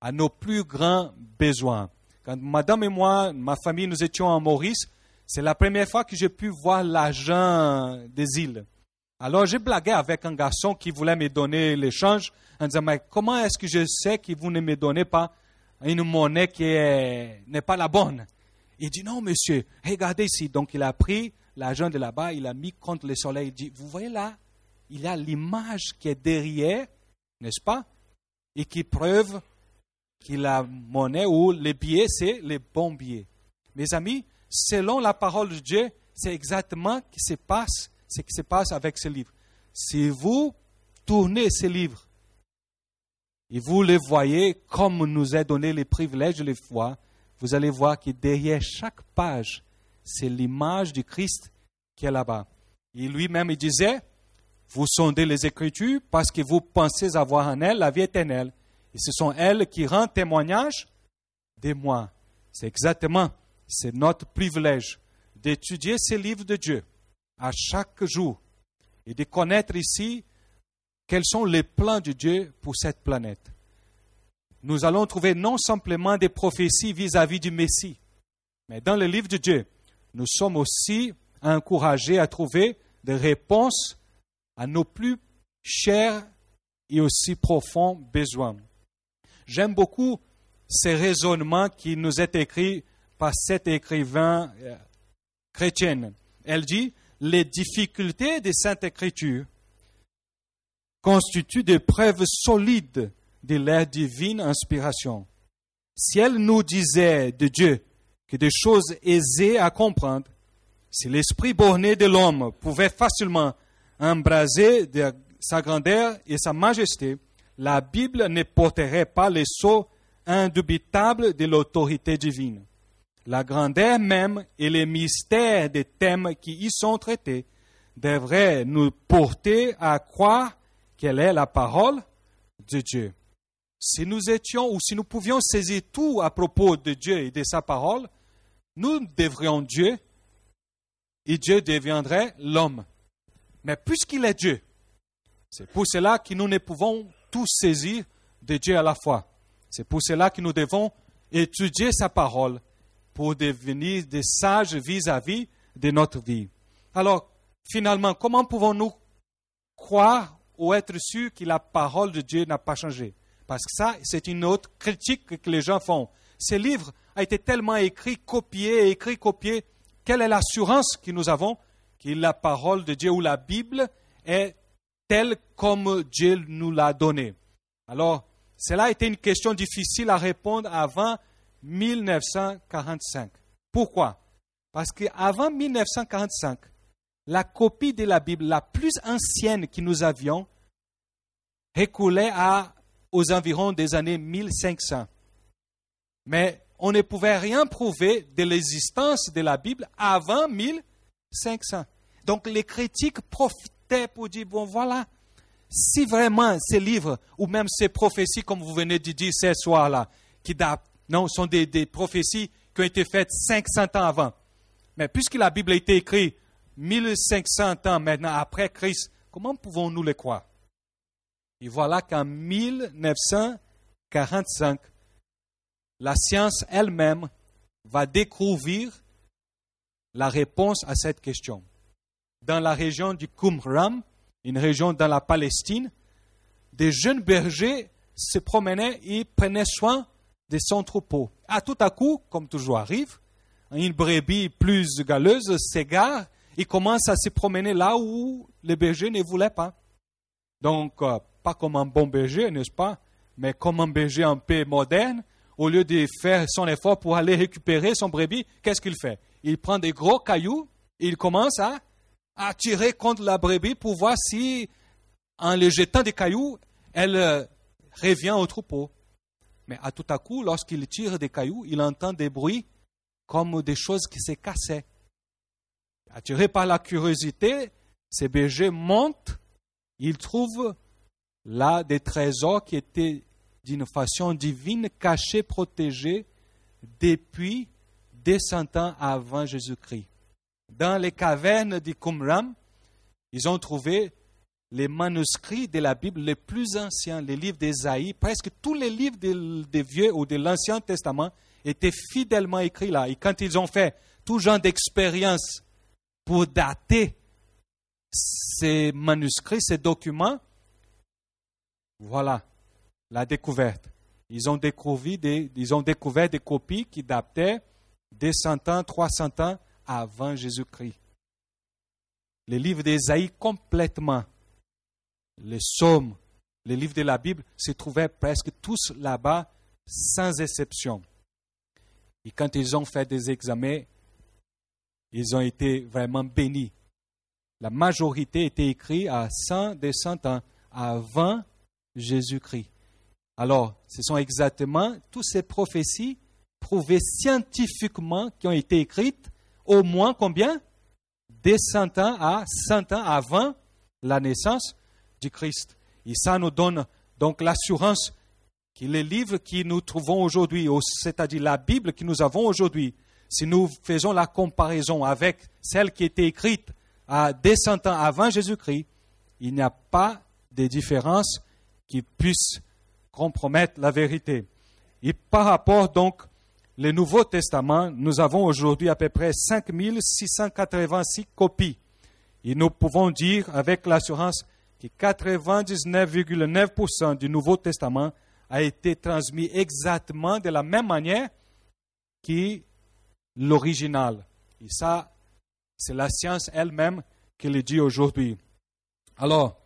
à nos plus grands besoins. Quand madame et moi, ma famille, nous étions en Maurice, c'est la première fois que j'ai pu voir l'argent des îles. Alors j'ai blagué avec un garçon qui voulait me donner l'échange en disant, mais comment est-ce que je sais que vous ne me donnez pas une monnaie qui n'est pas la bonne? Il dit, non monsieur, regardez ici. Donc il a pris l'argent de là-bas, il a mis contre le soleil. Il dit, vous voyez là, il y a l'image qui est derrière, n'est-ce pas? Et qui preuve que la monnaie ou les billets, c'est les bons billets. Mes amis, selon la parole de Dieu, c'est exactement ce qui se passe, ce qui se passe avec ce livre. Si vous tournez ce livre et vous le voyez comme nous est donné le privilège de le voir, vous allez voir que derrière chaque page, c'est l'image du Christ qui est là-bas. Et lui-même, disait, vous sondez les Écritures parce que vous pensez avoir en elles la vie éternelle. Et ce sont elles qui rendent témoignage de moi. C'est exactement C'est notre privilège d'étudier ces livres de Dieu à chaque jour et de connaître ici quels sont les plans de Dieu pour cette planète. Nous allons trouver non simplement des prophéties vis-à-vis du Messie, mais dans le livre de Dieu, nous sommes aussi encouragés à trouver des réponses à nos plus chers et aussi profonds besoins. J'aime beaucoup ces raisonnements qui nous est écrit par cet écrivain euh, chrétienne. Elle dit, les difficultés des Saintes Écritures constituent des preuves solides de leur divine inspiration. Si elle nous disait de Dieu des choses aisées à comprendre, si l'esprit borné de l'homme pouvait facilement embraser sa grandeur et sa majesté, la Bible ne porterait pas les sceaux indubitables de l'autorité divine. La grandeur même et les mystères des thèmes qui y sont traités devraient nous porter à croire qu'elle est la parole de Dieu. Si nous étions ou si nous pouvions saisir tout à propos de Dieu et de sa parole, nous devrions Dieu et Dieu deviendrait l'homme. Mais puisqu'il est Dieu, c'est pour cela que nous ne pouvons tous saisir de Dieu à la fois. C'est pour cela que nous devons étudier sa parole pour devenir des sages vis-à-vis de notre vie. Alors, finalement, comment pouvons-nous croire ou être sûrs que la parole de Dieu n'a pas changé? Parce que ça, c'est une autre critique que les gens font. Ce livre a été tellement écrit, copié, écrit, copié. Quelle est l'assurance que nous avons que la parole de Dieu ou la Bible est telle comme Dieu nous l'a donnée Alors, cela a été une question difficile à répondre avant 1945. Pourquoi? Parce qu'avant 1945, la copie de la Bible la plus ancienne que nous avions reculait à, aux environs des années 1500. Mais on ne pouvait rien prouver de l'existence de la Bible avant 1500. Donc les critiques profitaient pour dire, bon voilà, si vraiment ces livres, ou même ces prophéties, comme vous venez de dire ce soir-là, qui datent, non, sont des, des, prophéties qui ont été faites 500 ans avant. Mais puisque la Bible a été écrite 1500 ans maintenant après Christ, comment pouvons-nous les croire? Et voilà qu'en 1945, la science elle-même va découvrir la réponse à cette question. Dans la région du Qumran, une région dans la Palestine, des jeunes bergers se promenaient et prenaient soin de son troupeau. À tout à coup, comme toujours arrive, une brebis plus galeuse s'égare et commence à se promener là où le berger ne voulait pas. Donc, euh, pas comme un bon berger, n'est-ce pas, mais comme un berger un peu moderne, au lieu de faire son effort pour aller récupérer son brebis, qu'est-ce qu'il fait? Il prend des gros cailloux et il commence à, tirer contre la brebis pour voir si, en le jetant des cailloux, elle euh, revient au troupeau. Mais à tout à coup, lorsqu'il tire des cailloux, il entend des bruits comme des choses qui se cassaient. Attiré par la curiosité, ces bergers montent, ils trouvent là des trésors qui étaient d'une façon divine, cachée, protégée depuis des cent ans avant Jésus-Christ. Dans les cavernes du Qumran, ils ont trouvé les manuscrits de la Bible les plus anciens, les livres d'Ésaïe, presque tous les livres des, Vieux ou de l'Ancien Testament étaient fidèlement écrits là. Et quand ils ont fait tout genre d'expérience pour dater ces manuscrits, ces documents, voilà, la découverte. Ils ont, découvert des, copies qui dataient des 100 ans, 300 ans avant Jésus-Christ. Les livres d'Ésaïe complètement, les psaumes, les livres de la Bible se trouvaient presque tous là-bas, sans exception. Et quand ils ont fait des examens, ils ont été vraiment bénis. La majorité était écrite à 100 des 100 ans avant Jésus-Christ. Alors, ce sont exactement toutes ces prophéties prouvées scientifiquement qui ont été écrites au moins combien? Des 100 ans à 100 ans avant la naissance du Christ. Et ça nous donne donc l'assurance que les livres que nous trouvons aujourd'hui, c'est-à-dire la Bible que nous avons aujourd'hui, si nous faisons la comparaison avec celle qui était écrite à des cent ans avant Jésus-Christ, il n'y a pas de différence qui puisse compromettre la vérité. Et par rapport donc le Nouveau Testament, nous avons aujourd'hui à peu près 5686 copies. Et nous pouvons dire avec l'assurance que 99,9% du Nouveau Testament a été transmis exactement de la même manière que l'original. Et ça, c'est la science elle-même qui le dit aujourd'hui. Alors,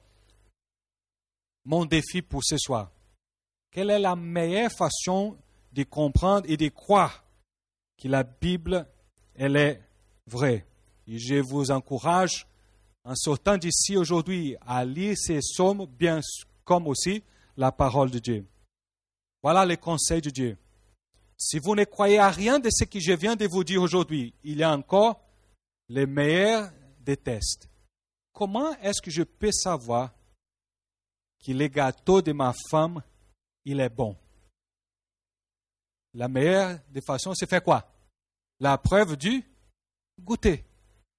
mon défi pour ce soir, quelle est la meilleure façon de comprendre et de croire que la Bible, elle est vraie? Et je vous encourage, en sortant d'ici aujourd'hui, à lire ces psaumes, bien comme aussi la parole de Dieu. Voilà les conseils de Dieu. Si vous ne croyez à rien de ce que je viens de vous dire aujourd'hui, il y a encore les meilleurs des tests. Comment est-ce que je peux savoir que le gâteau de ma femme, il est bon? la meilleure des façons, c'est faire quoi? La preuve du goûter.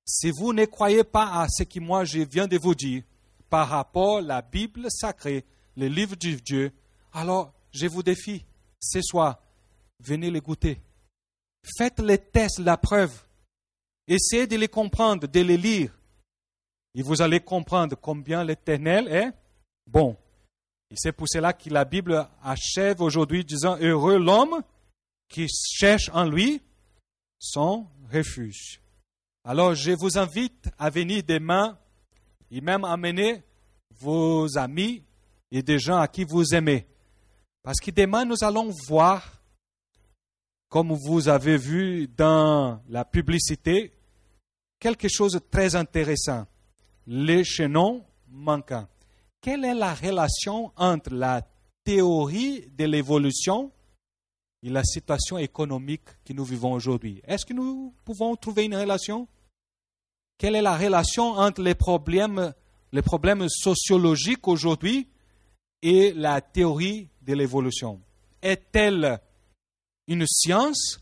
Si vous ne croyez pas à ce que moi je viens de vous dire par rapport à la Bible sacrée, le livre de Dieu, alors je vous défie ce soir, venez les goûter. Faites les tests, la preuve. Essayez de les comprendre, de les lire. Et vous allez comprendre combien l'Éternel est bon. Et c'est pour cela que la Bible achève aujourd'hui disant Heureux l'homme qui cherche en lui son refuge. Alors je vous invite à venir demain et même amener vos amis et des gens à qui vous aimez. Parce que demain nous allons voir, comme vous avez vu dans la publicité, quelque chose de très intéressant. Les chaînons manquants. Quelle est la relation entre la théorie de l'évolution et la situation économique que nous vivons aujourd'hui? Est-ce que nous pouvons trouver une relation? Quelle est la relation entre les problèmes, les problèmes sociologiques aujourd'hui et la théorie de l'évolution? Est-elle une science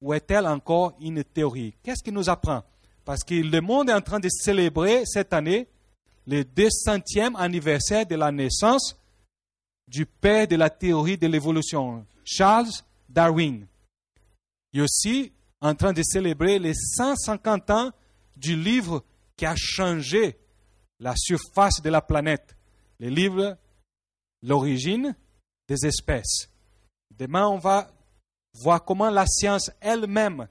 ou est-elle encore une théorie? Qu'est-ce qui nous apprend? Parce que le monde est en train de célébrer cette année le 200e anniversaire de la naissance du père de la théorie de l'évolution, Charles Darwin. Et aussi en train de célébrer les 150 ans du livre qui a changé la surface de la planète. Le livre L'origine des espèces. Demain, on va voir comment la science elle-même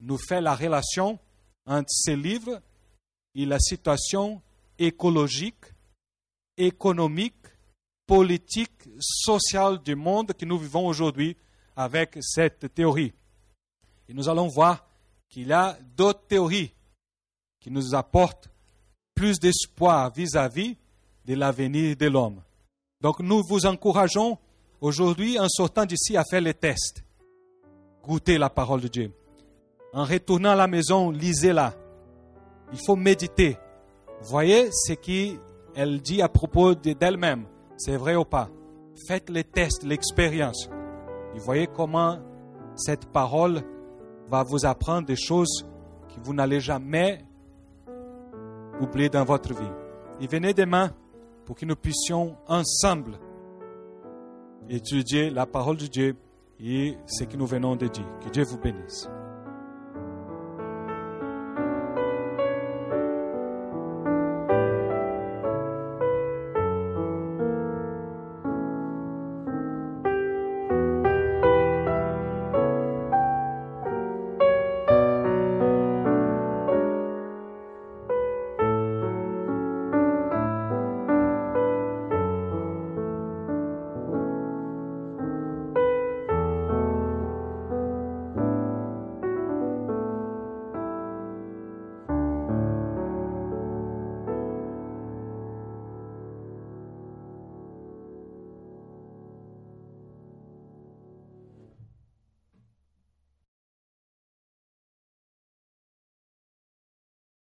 nous fait la relation entre ces livres et la situation écologique, économique politique, sociale du monde que nous vivons aujourd'hui avec cette théorie. Et nous allons voir qu'il y a d'autres théories qui nous apportent plus d'espoir vis-à-vis de l'avenir de l'homme. Donc nous vous encourageons aujourd'hui, en sortant d'ici, à faire les tests. Goûtez la parole de Dieu. En retournant à la maison, lisez-la. Il faut méditer. Voyez ce qu'elle dit à propos d'elle-même. C'est vrai ou pas? Faites les tests, l'expérience. Et voyez comment cette parole va vous apprendre des choses que vous n'allez jamais oublier dans votre vie. Et venez demain pour que nous puissions ensemble étudier la parole de Dieu et ce que nous venons de dire. Que Dieu vous bénisse.